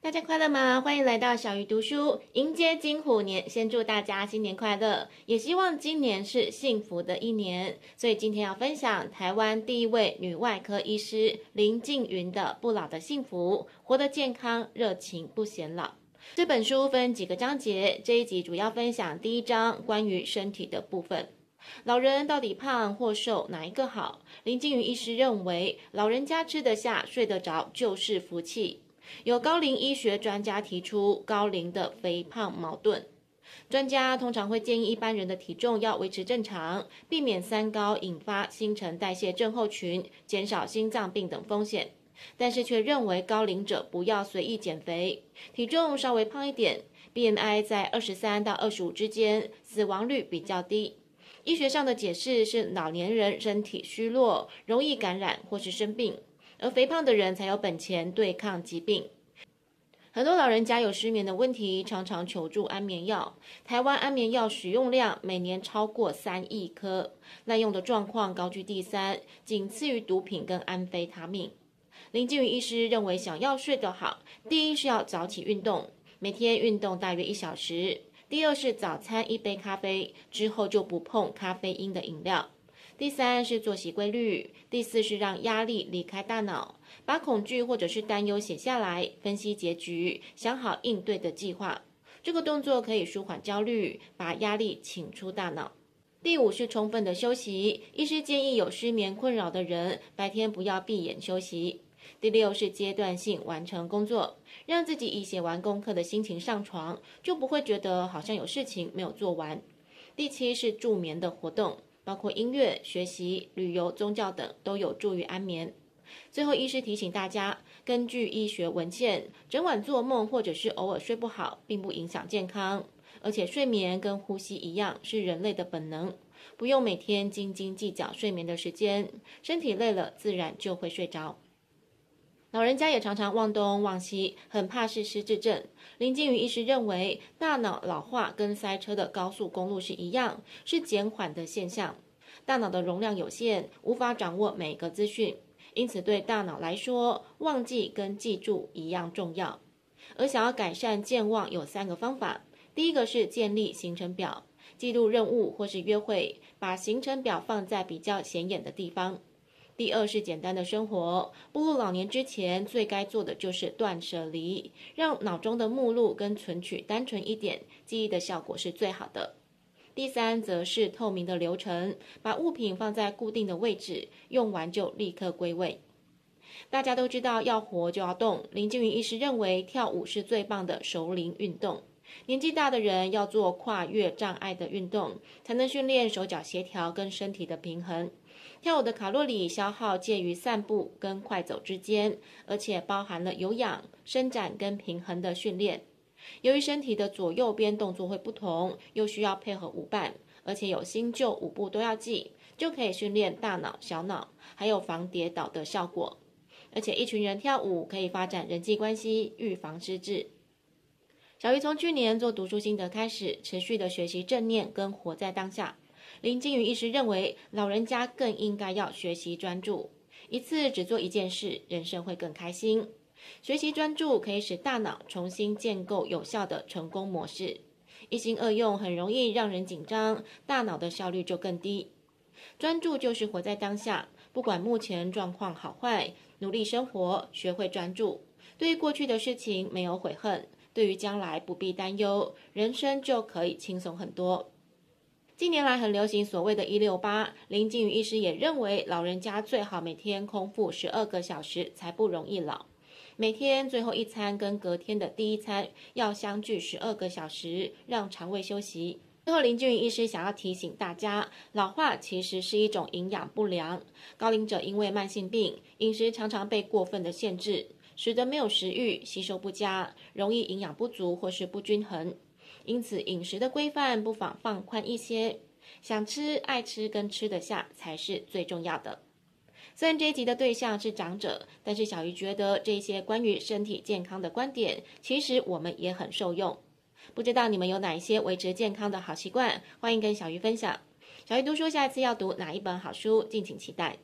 大家快乐吗？欢迎来到小鱼读书，迎接金虎年。先祝大家新年快乐，也希望今年是幸福的一年。所以今天要分享台湾第一位女外科医师林静云的《不老的幸福》，活得健康，热情不显老。这本书分几个章节，这一集主要分享第一章关于身体的部分。老人到底胖或瘦，哪一个好？林静云医师认为，老人家吃得下、睡得着就是福气。有高龄医学专家提出高龄的肥胖矛盾，专家通常会建议一般人的体重要维持正常，避免三高引发新陈代谢症候群，减少心脏病等风险。但是却认为高龄者不要随意减肥，体重稍微胖一点，BMI 在二十三到二十五之间，死亡率比较低。医学上的解释是老年人身体虚弱，容易感染或是生病。而肥胖的人才有本钱对抗疾病。很多老人家有失眠的问题，常常求助安眠药。台湾安眠药使用量每年超过三亿颗，滥用的状况高居第三，仅次于毒品跟安非他命。林静云医师认为，想要睡得好，第一是要早起运动，每天运动大约一小时；第二是早餐一杯咖啡，之后就不碰咖啡因的饮料。第三是作息规律，第四是让压力离开大脑，把恐惧或者是担忧写下来，分析结局，想好应对的计划。这个动作可以舒缓焦虑，把压力请出大脑。第五是充分的休息，医师建议有失眠困扰的人白天不要闭眼休息。第六是阶段性完成工作，让自己以写完功课的心情上床，就不会觉得好像有事情没有做完。第七是助眠的活动。包括音乐、学习、旅游、宗教等都有助于安眠。最后，医师提醒大家，根据医学文献，整晚做梦或者是偶尔睡不好，并不影响健康。而且，睡眠跟呼吸一样，是人类的本能，不用每天斤斤计较睡眠的时间，身体累了，自然就会睡着。老人家也常常忘东忘西，很怕是失智症。林静云医师认为，大脑老化跟塞车的高速公路是一样，是减缓的现象。大脑的容量有限，无法掌握每个资讯，因此对大脑来说，忘记跟记住一样重要。而想要改善健忘，有三个方法：第一个是建立行程表，记录任务或是约会，把行程表放在比较显眼的地方。第二是简单的生活，步入老年之前，最该做的就是断舍离，让脑中的目录跟存取单纯一点，记忆的效果是最好的。第三则是透明的流程，把物品放在固定的位置，用完就立刻归位。大家都知道要活就要动，林静云医师认为跳舞是最棒的熟龄运动。年纪大的人要做跨越障碍的运动，才能训练手脚协调跟身体的平衡。跳舞的卡路里消耗介于散步跟快走之间，而且包含了有氧、伸展跟平衡的训练。由于身体的左右边动作会不同，又需要配合舞伴，而且有新旧舞步都要记，就可以训练大脑、小脑，还有防跌倒的效果。而且一群人跳舞可以发展人际关系，预防失智。小鱼从去年做读书心得开始，持续的学习正念跟活在当下。林静云医师认为，老人家更应该要学习专注，一次只做一件事，人生会更开心。学习专注可以使大脑重新建构有效的成功模式。一心二用很容易让人紧张，大脑的效率就更低。专注就是活在当下，不管目前状况好坏，努力生活，学会专注。对于过去的事情没有悔恨，对于将来不必担忧，人生就可以轻松很多。近年来很流行所谓的“一六八”，林静宇医师也认为，老人家最好每天空腹十二个小时，才不容易老。每天最后一餐跟隔天的第一餐要相距十二个小时，让肠胃休息。最后，林静云医师想要提醒大家，老化其实是一种营养不良。高龄者因为慢性病，饮食常常被过分的限制，使得没有食欲、吸收不佳，容易营养不足或是不均衡。因此，饮食的规范不妨放宽一些，想吃、爱吃跟吃得下才是最重要的。虽然这一集的对象是长者，但是小鱼觉得这些关于身体健康的观点，其实我们也很受用。不知道你们有哪一些维持健康的好习惯？欢迎跟小鱼分享。小鱼读书下一次要读哪一本好书？敬请期待。